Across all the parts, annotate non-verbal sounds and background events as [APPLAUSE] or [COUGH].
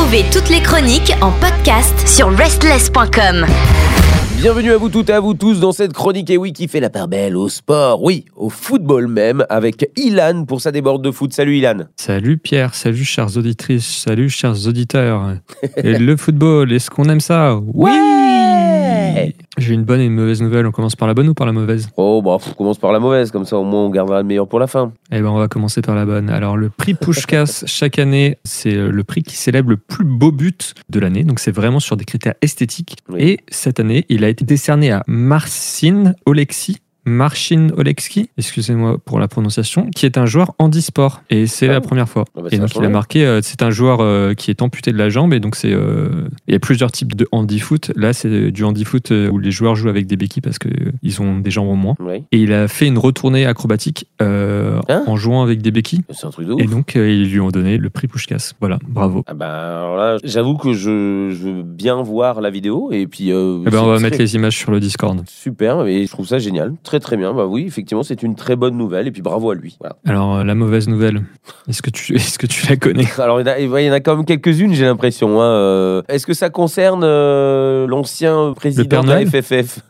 Retrouvez toutes les chroniques en podcast sur restless.com. Bienvenue à vous toutes et à vous tous dans cette chronique et oui qui fait la part belle au sport, oui, au football même, avec Ilan pour sa déborde de foot. Salut Ilan. Salut Pierre, salut chères auditrices, salut chers auditeurs. et le football, est-ce qu'on aime ça? Ouais J'ai une bonne et une mauvaise nouvelle, on commence par la bonne ou par la mauvaise? Oh bah on commence par la mauvaise, comme ça au moins on gardera le meilleur pour la fin. Eh ben on va commencer par la bonne. Alors le prix Pushkas, [LAUGHS] chaque année, c'est euh, le prix qui célèbre le plus beau but de l'année, donc c'est vraiment sur des critères esthétiques. Oui. Et cette année, il a été décerné à Marcin Oleksi. Marcin Oleksi, excusez-moi pour la prononciation, qui est un joueur handisport. Et c'est Ah la première fois. Ah bah, et donc il a marqué, euh, c'est un joueur euh, qui est amputé de la jambe, et donc c'est, euh, il y a plusieurs types de handi-foot. Là, c'est du handi-foot où les joueurs jouent avec des béquilles parce qu'ils ont des jambes en moins. Oui, Et il a fait une retournée acrobatique Hein en jouant avec des béquilles. c'est un truc de ouf. Et donc, ils lui ont donné le prix Pushkas. Voilà, bravo. Ah bah alors là, j'avoue que je, je veux bien voir la vidéo et puis... Eh ben, on va mettre les images sur le Discord. Super, et je trouve ça génial, très très bien. Bah oui, effectivement, c'est une très bonne nouvelle et puis bravo à lui. Voilà. Alors, euh, la mauvaise nouvelle, est-ce que tu, [LAUGHS] est-ce que tu la connais? [LAUGHS] Alors il y, en a, il y en a quand même quelques-unes, j'ai l'impression. hein, euh. Est-ce que ça concerne euh, l'ancien président de la FFF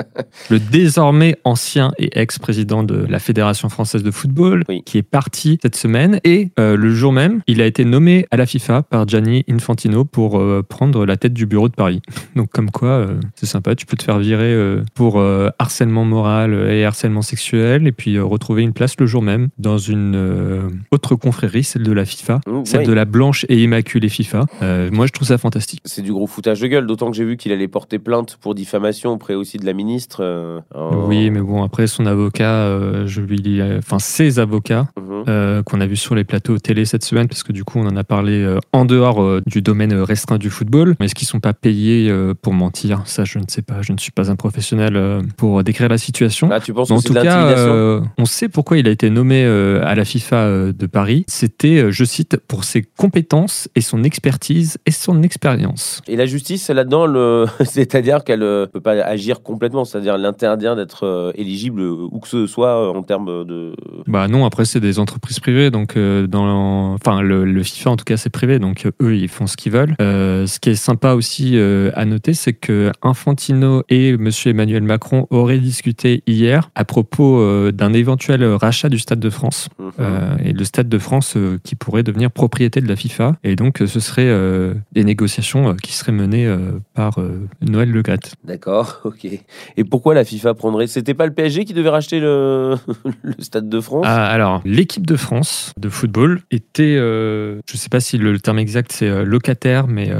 [LAUGHS] Le désormais ancien et ex-président de la Fédération française de football, Oui. qui est parti cette semaine. Et euh, le jour même, il a été nommé à la FIFA par Gianni Infantino pour euh, prendre la tête du bureau de Paris. Donc, comme quoi, c'est sympa, tu peux te faire virer pour harcèlement moral et harcèlement sexuel, et puis euh, retrouver une place le jour même dans une euh, autre confrérie, celle de la FIFA, celle ouais. de la blanche et immaculée FIFA. Euh, moi, je trouve ça fantastique. C'est du gros foutage de gueule, d'autant que j'ai vu qu'il allait porter plainte pour diffamation auprès aussi de la ministre. Oui, mais bon, après, son avocat, je lui dis, enfin, ses avocats, Mhm. qu'on a vu sur les plateaux télé cette semaine, parce que du coup, on en a parlé en dehors du domaine restreint du football. Est-ce qu'ils sont pas payés pour mentir? Ça, je ne sais pas. Je ne suis pas un professionnel pour décrire la situation. Ah, tu penses Mais que en tout de cas, euh, on sait pourquoi il a été nommé euh, à la FIFA euh, de Paris. C'était, je cite, pour ses compétences et son expertise et son expérience. Et la justice, là-dedans, le... [LAUGHS] c'est-à-dire qu'elle ne peut pas agir complètement, c'est-à-dire l'interdire d'être éligible où que ce soit en termes de... Bah non, après c'est des entreprises privées, donc dans, enfin le, le FIFA en tout cas c'est privé, donc eux ils font ce qu'ils veulent. Euh, ce qui est sympa aussi à noter, c'est que Infantino et Monsieur Emmanuel Macron auraient discuté hier à propos euh, d'un éventuel rachat du Stade de France Mhm. euh, et le Stade de France euh, qui pourrait devenir propriété de la FIFA. Et donc ce serait euh, des négociations qui seraient menées par Noël Le. D'accord, [LAUGHS] ok. Et pourquoi la FIFA prendrait C'était pas le PSG qui devait racheter le, [LAUGHS] le Stade de France? Ah, alors, l'équipe de France de football était, je ne sais pas si le, terme exact c'est locataire, mais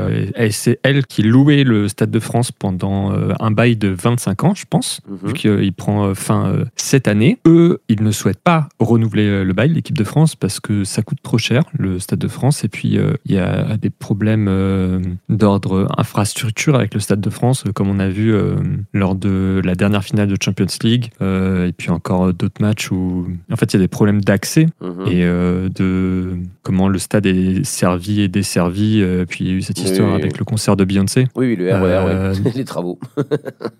c'est elle qui louait le Stade de France pendant un bail de 25 ans, je pense, Mhm. vu qu'il prend euh, fin euh, cette année. Eux, ils ne souhaitent pas renouveler euh, le bail, l'équipe de France, parce que ça coûte trop cher, le Stade de France, et puis il y a des problèmes d'ordre infrastructure avec le Stade de France, comme on a vu lors de la dernière finale de Champions League, et puis encore d'autres matchs où, en fait, il y a des problèmes d'accès Mhm. et de comment le stade est servi et desservi. puis il y a eu cette histoire oui, avec oui. le concert de Beyoncé. Oui, oui, le RER, Euh, [LAUGHS] les travaux.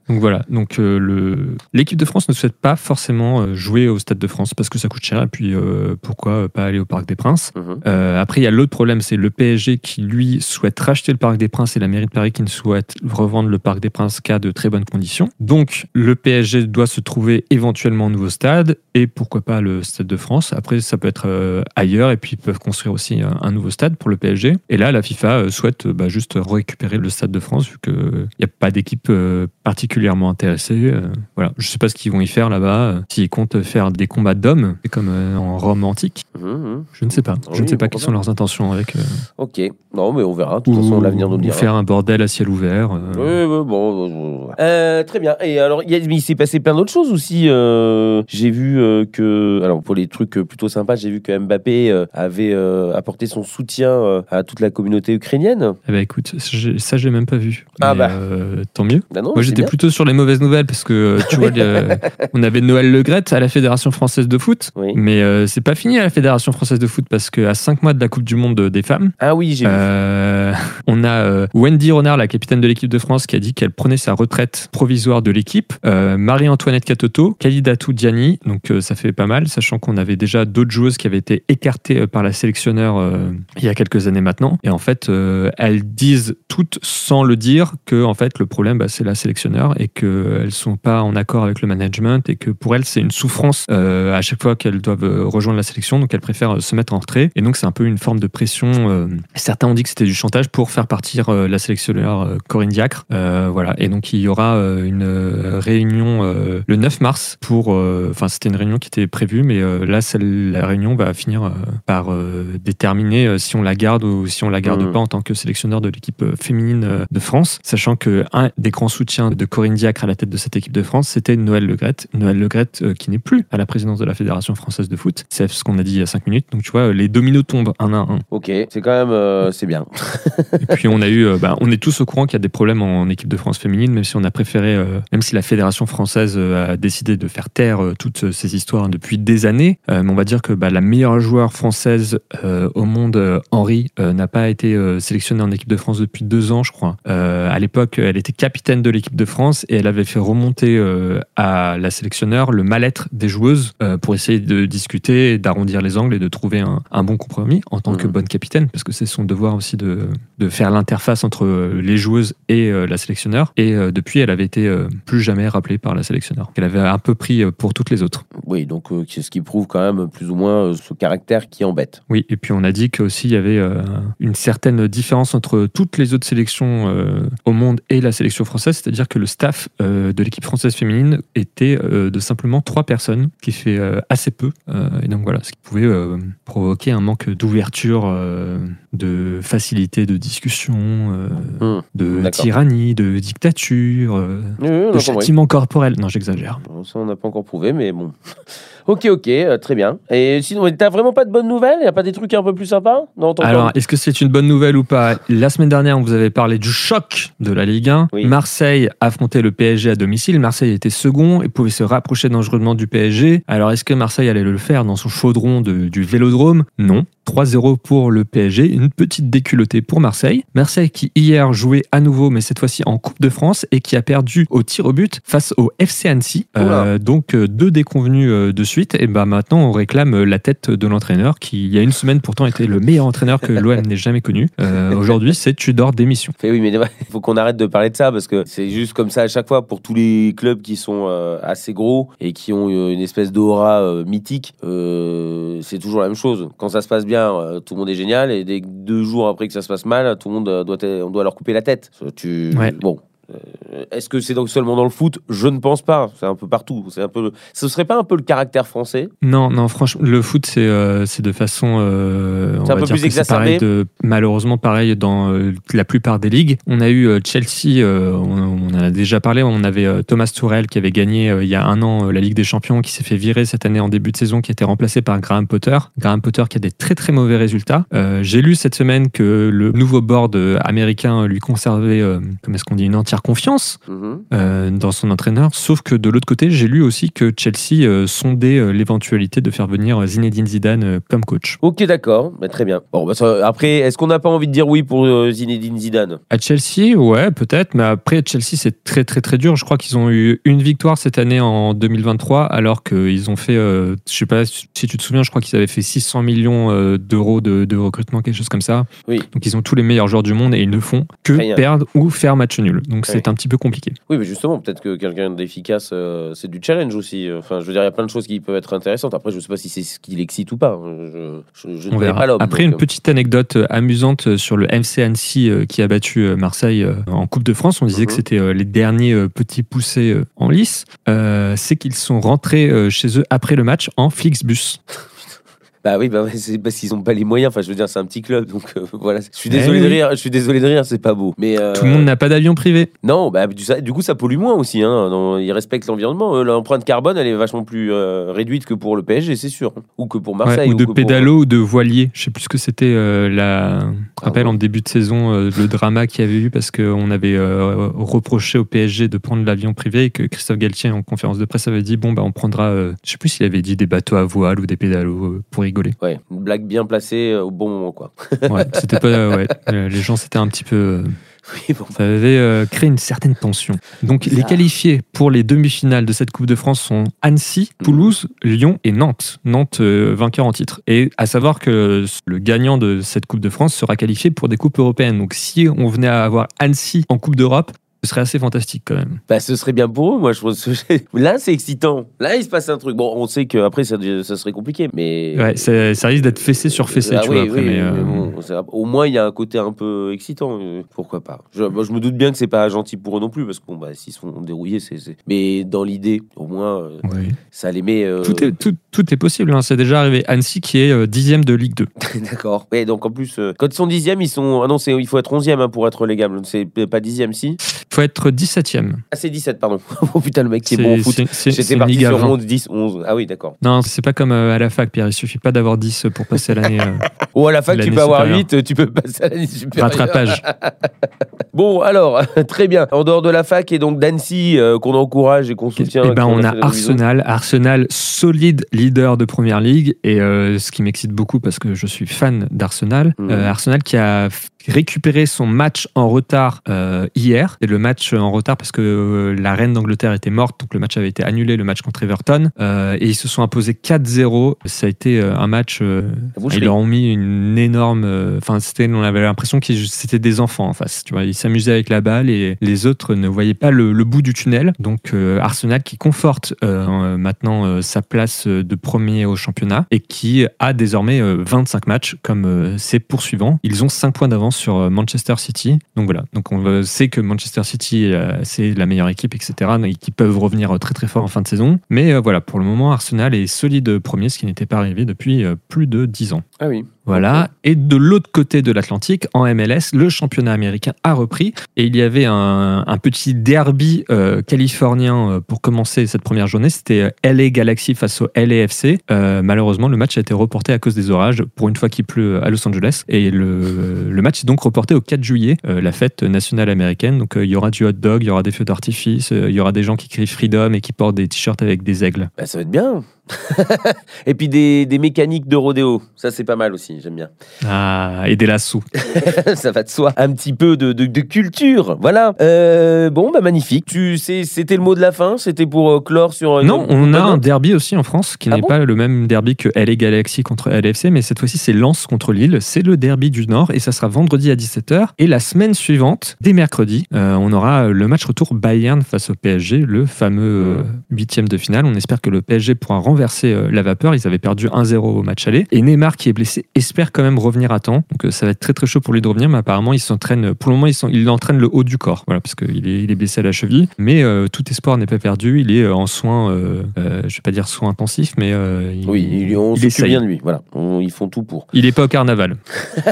Donc voilà. Donc euh, l'équipe de France ne souhaite pas forcément euh, jouer au stade de France parce que ça coûte cher. Et puis euh, pourquoi pas aller au Parc des Princes Mhm. Euh, Après il y a l'autre problème, c'est le PSG qui lui souhaite racheter le Parc des Princes et la mairie de Paris qui ne souhaite revendre le Parc des Princes qu'à de très bonnes conditions. Donc le PSG doit se trouver éventuellement un nouveau stade et pourquoi pas le Stade de France. Après ça peut être euh, ailleurs et puis ils peuvent construire aussi un, un nouveau stade pour le PSG. Et là la FIFA euh, souhaite euh, bah, juste récupérer le Stade de France vu qu'il n'y a pas d'équipe euh, particulièrement intéressée. Euh, voilà, je sais pas ce qu'ils vont y faire là-bas. euh, S'ils comptent faire des combats d'hommes, comme euh, en Rome antique. Mhm, mhm. Je ne sais pas. Je ne sais pas quelles sont leurs intentions avec. euh, Ok, non, mais on verra. De toute ou, façon, l'avenir nous le dira. faire un bordel à ciel ouvert. Oui, oui, bon. Euh, très bien. Et alors, il, s'est passé plein d'autres choses aussi. euh, j'ai vu que, alors pour les trucs plutôt sympas, j'ai vu que Mbappé avait apporté son soutien à toute la communauté ukrainienne. Eh ben, écoute, ça j'ai même pas vu. Ah bah. euh, tant mieux. Bah non, Moi j'étais plutôt sur les mauvaises nouvelles parce que tu vois, [LAUGHS] le- [LAUGHS] on avait Noël Le Graët à la Fédération française de foot. Oui. Mais euh, c'est pas fini à la Fédération française de foot parce qu'à 5 mois de la Coupe du Monde des femmes, Ah oui, j'ai euh, on a euh, Wendy Renard, la capitaine de l'équipe de France, qui a dit qu'elle prenait sa retraite provisoire de l'équipe. Marie-Antoinette Catoto, Kalidatou Diani, donc ça fait pas mal, sachant qu'on avait déjà d'autres joueuses qui avaient été écartées par la sélectionneur il y a quelques années maintenant. Et en fait, elles disent toutes, sans le dire, que en fait le problème, bah, c'est la sélectionneur et qu'elles sont pas en accord avec le management et que pour elles, c'est une souffrance à chaque fois qu'elles doivent rejoindre la sélection, donc elles préfèrent se mettre en retrait. Et donc c'est un peu une forme de pression. certains ont dit que c'était du chantage pour faire partir euh, la sélectionneur euh, Corinne Diacre. Euh, voilà. Et donc, il y aura une réunion le 9 mars pour. Enfin, c'était une réunion qui était prévue, mais là, celle, la réunion va finir par déterminer si on la garde ou si on la garde mmh. pas en tant que sélectionneur de l'équipe féminine de France. Sachant que un des grands soutiens de Corinne Diacre à la tête de cette équipe de France, c'était Noël Legrette. Noël Legrette qui n'est plus à la présidence de la Fédération française de foot. C'est ce qu'on a dit il y a 5 minutes. Donc, tu vois, les dominos tombent un à un. Ok, c'est quand même. c'est bien. [LAUGHS] Et puis on a eu, euh, bah, on est tous au courant qu'il y a des problèmes en, équipe de France féminine, même si on a préféré, euh, même si la fédération française euh, a décidé de faire taire toutes ces histoires depuis des années. mais on va dire que bah, la meilleure joueur française au monde, Henri, n'a pas été sélectionnée en équipe de France depuis deux ans, je crois. à l'époque, elle était capitaine de l'équipe de France et elle avait fait remonter à la sélectionneur le mal-être des joueuses pour essayer de discuter, d'arrondir les angles et de trouver un, bon compromis en tant que mmh. bonne capitaine, parce que c'est son devoir aussi de, de faire l'interface entre euh, les joueuses et euh, la sélectionneur. Et euh, depuis, elle avait été plus jamais rappelée par la sélectionneur, qu'elle avait un peu pris pour toutes les autres. Oui, donc c'est ce qui prouve quand même plus ou moins ce caractère qui embête. Oui, et puis on a dit qu'aussi il y avait une certaine différence entre toutes les autres sélections au monde et la sélection française, c'est-à-dire que le staff de l'équipe française féminine était de simplement trois personnes, qui fait assez peu. et donc voilà, ce qui pouvait provoquer un manque d'ouverture, de facilité de discussion, euh, hmm. de tyrannie, de dictature, euh, de châtiment corporel. Non, j'exagère. Ça, on n'a pas encore prouvé, mais bon. Ok, ok, euh, très bien. Et sinon, t'as vraiment pas de bonnes nouvelles? Il n'y a pas des trucs un peu plus sympas Alors, est-ce que c'est une bonne nouvelle ou pas? La semaine dernière, on vous avait parlé du choc de la Ligue 1. Marseille affrontait le PSG à domicile. Marseille était second et pouvait se rapprocher dangereusement du PSG. Alors, est-ce que Marseille allait le faire dans son chaudron du vélodrome? Non. 3-0 pour le PSG, une petite déculottée pour Marseille. Marseille qui hier jouait à nouveau, mais cette fois-ci en Coupe de France, et qui a perdu au tir au but face au FC Annecy. Euh, donc euh, deux déconvenus euh, de suite. Et bah maintenant on réclame la tête de l'entraîneur qui il y a une semaine pourtant était le meilleur entraîneur que [LAUGHS] l'OM n'ait jamais connu. Aujourd'hui c'est Tudor démission. oui mais il [LAUGHS] faut qu'on arrête de parler de ça parce que c'est juste comme ça à chaque fois pour tous les clubs qui sont assez gros et qui ont une espèce d'aura mythique. c'est toujours la même chose. Quand ça se passe bien euh, tout le monde est génial, et des deux jours après que ça se passe mal, tout le monde euh, doit, on doit leur couper la tête. Tu, bon, est-ce que c'est donc seulement dans le foot? Je ne pense pas. C'est un peu partout. C'est un peu. Ce serait pas un peu le caractère français? Non, non. Franchement, le foot, c'est euh, de façon. Euh, c'est un peu plus exacerbé. De, malheureusement, pareil dans la plupart des ligues. On a eu Chelsea. On, en a déjà parlé. On avait Thomas Tourelle qui avait gagné il y a un an la Ligue des Champions, qui s'est fait virer cette année en début de saison, qui a été remplacé par Graham Potter. Graham Potter qui a des très très mauvais résultats. J'ai lu cette semaine que le nouveau board américain lui conservait, comment est-ce qu'on dit, une entière confiance mhm. euh, dans son entraîneur. Sauf que de l'autre côté, j'ai lu aussi que Chelsea euh, sondait euh, l'éventualité de faire venir Zinedine Zidane comme coach. Ok, d'accord, bah, très bien. Bon, bah, après, est-ce qu'on n'a pas envie de dire oui pour Zinedine Zidane? À Chelsea, ouais, peut-être, mais après Chelsea, c'est très très très dur. Je crois qu'ils ont eu une victoire cette année en 2023, alors qu'ils ont fait, je sais pas si tu te souviens, je crois qu'ils avaient fait 600 millions d'euros de, recrutement, quelque chose comme ça. Oui. Donc ils ont tous les meilleurs joueurs du monde et ils ne font que perdre ou faire match nul. Donc c'est un petit peu compliqué. Oui, mais justement, peut-être que quelqu'un d'efficace, euh, c'est du challenge aussi. Enfin, je veux dire, il y a plein de choses qui peuvent être intéressantes. Après, je ne sais pas si c'est ce qui l'excite ou pas. Je, je, ne verra. pas. Après, une euh. petite anecdote euh, amusante sur le MC Annecy qui a battu Marseille en Coupe de France. On disait que mhm. c'était les derniers petits poussés en lice. c'est qu'ils sont rentrés chez eux après le match en Flixbus. Bah oui, bah c'est parce qu'ils ont pas les moyens. Enfin, je veux dire, c'est un petit club, donc euh, [LAUGHS] voilà. Je suis désolé eh de rire. Je suis désolé de rire, c'est pas beau. Mais euh, tout le monde n'a pas d'avion privé. Non, bah du, du, coup, ça pollue moins aussi. Hein. ils respectent l'environnement. L'empreinte carbone, elle est vachement plus euh, réduite que pour le PSG, c'est sûr, ou que pour Marseille. ou, de pédalo ou de voilier. Je sais plus ce que c'était la. Je rappelle en début de saison le drama qu'il y avait eu parce qu'on avait reproché au PSG de prendre l'avion privé et que Christophe Galtier en conférence de presse avait dit bon bah on prendra. je sais plus s'il avait dit des bateaux à voile ou des pédalos pour rigolé. Ouais, une blague bien placée euh, au bon moment, quoi. Ouais, [LAUGHS] c'était pas, ouais, euh, les gens s'étaient un petit peu. euh, Oui, bon. Ça avait euh, créé une certaine tension. Donc, les qualifiés pour les demi-finales de cette Coupe de France sont Annecy, Mhm. Toulouse, Lyon et Nantes. Nantes, euh, vainqueur en titre. Et à savoir que le gagnant de cette Coupe de France sera qualifié pour des Coupes européennes. Donc, si on venait à avoir Annecy en Coupe d'Europe, ce serait assez fantastique quand même. Bah, ce serait bien pour eux, moi, je pense. [LAUGHS] Là, c'est excitant. Là, il se passe un truc. Bon, on sait qu'après, ça, ça serait compliqué, mais. Ouais, ça, ça risque d'être fessé sur fessé, Ah tu oui, vois. Après, oui, mais, mais euh, bon, au moins, il y a un côté un peu excitant. euh, Pourquoi pas je, moi, je me doute bien que c'est pas gentil pour eux non plus, parce que bon, bah, s'ils se font dérouiller, c'est. Mais dans l'idée, au moins, euh, ça les met. euh, Tout, est, tout, tout est possible. hein. C'est déjà arrivé. Annecy qui est dixième de Ligue 2. [LAUGHS] D'accord. Ouais, donc en plus, quand ils sont dixièmes, ils sont. Ah non, il faut être onzième hein, pour être légable. C'est pas dixième, si? Faut être 17e. Ah, c'est 17, pardon. [LAUGHS] oh putain, le mec qui est C'est- bon au foot. J'étais parti à sur 20. 11, 10, 11. Ah oui, d'accord. Non, c'est pas comme euh, à la fac, Pierre. Il suffit pas d'avoir 10 pour passer l'année. euh, [LAUGHS] Ou à la fac, tu peux avoir supérieure. 8, tu peux passer à l'année supérieure. rattrapage. [LAUGHS] Bon, alors, [LAUGHS] très bien. En dehors de la fac et donc d'Annecy, euh, qu'on encourage et qu'on soutient. Eh ben, on a. Arsenal, Arsenal solide leader de première ligue et euh, ce qui m'excite beaucoup parce que je suis fan d'Arsenal. Mhm. euh, Arsenal qui a récupéré son match en retard hier et le match en retard parce que la reine d'Angleterre était morte donc le match avait été annulé le match contre Everton et ils se sont imposés 4-0. Ça a été un match. ils leur ont mis une énorme. Enfin, c'était, on avait l'impression que c'était des enfants en face. Tu vois, ils s'amusaient avec la balle et les autres ne voyaient pas le, le bout du tunnel. Donc euh, Arsenal qui conforte euh, maintenant euh, sa place de premier au championnat et qui a désormais euh, 25 matchs comme ses poursuivants. Ils ont 5 points d'avance sur Manchester City. Donc voilà. Donc on sait que Manchester City c'est la meilleure équipe, etc. Et qui peuvent revenir très très fort en fin de saison. Mais voilà, pour le moment Arsenal est solide premier, ce qui n'était pas arrivé depuis plus de 10 ans. Ah oui. Voilà. Et de l'autre côté de l'Atlantique, en MLS, le championnat américain a repris. Et il y avait un, un petit derby euh, californien euh, pour commencer cette première journée. C'était euh, LA Galaxy face au LAFC. Euh, malheureusement, le match a été reporté à cause des orages, pour une fois qu'il pleut à Los Angeles. Et le, le match est donc reporté au 4 juillet, euh, la fête nationale américaine. Donc euh, il y aura du hot dog, il y aura des feux d'artifice, euh, il y aura des gens qui crient Freedom et qui portent des t-shirts avec des aigles. Bah, ça va être bien. [LAUGHS] et puis des, des mécaniques de rodéo. Ça, c'est pas mal aussi. J'aime bien. Ah, et des lassos. [LAUGHS] ça va de soi. Un petit peu de, de- de culture. Voilà. Euh, bon, bah magnifique. Tu, c'était le mot de la fin? C'était pour euh, clore sur. une- Non, on a un derby aussi en France qui Ah n'est bon? pas le même derby que LA Galaxy contre LFC, mais cette fois-ci c'est Lens contre Lille. C'est le derby du Nord et ça sera vendredi à 17h. Et la semaine suivante, dès mercredi, euh, on aura le match retour Bayern face au PSG, le fameux euh, huitième de finale. On espère que le PSG pourra renverser euh, la vapeur. Ils avaient perdu 1-0 au match aller. Et Neymar, qui est blessé, espère quand même revenir à temps. Donc euh, ça va être très très chaud pour lui de revenir, mais apparemment il s'entraîne. Pour le moment, il, entraîne le haut du corps, voilà, parce qu'il est, il est blessé à la cheville. Mais euh, tout espoir n'est pas perdu. Il est euh, en soins, euh, euh, je vais pas dire soins intensifs, mais euh, il, Oui, on il s'occupe bien de lui. Voilà. On- ils font tout pour. Il est pas au carnaval.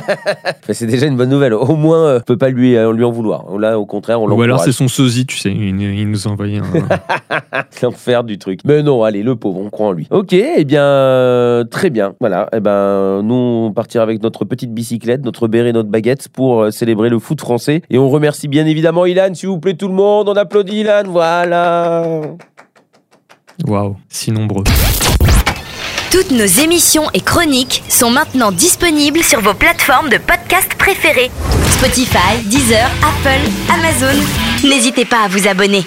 [LAUGHS] C'est déjà une bonne nouvelle. Au moins, euh, on peut pas lui, euh, lui en vouloir. Là, au contraire, on Ou alors c'est l'encourage. son sosie, tu sais. Il, il nous a envoyé un. [LAUGHS] l'enfer du truc. Mais non, allez, le pauvre, on croit en lui. Ok, eh bien, euh, très bien. Voilà, eh ben, nous, on partira avec notre petite bicyclette, notre béret, notre baguette pour euh, célébrer le foot français. Et on remercie bien évidemment Ilan, s'il vous plaît, tout le monde. On applaudit Ilan, voilà. Waouh, si nombreux. Toutes nos émissions et chroniques sont maintenant disponibles sur vos plateformes de podcast préférées. Spotify, Deezer, Apple, Amazon. N'hésitez pas à vous abonner.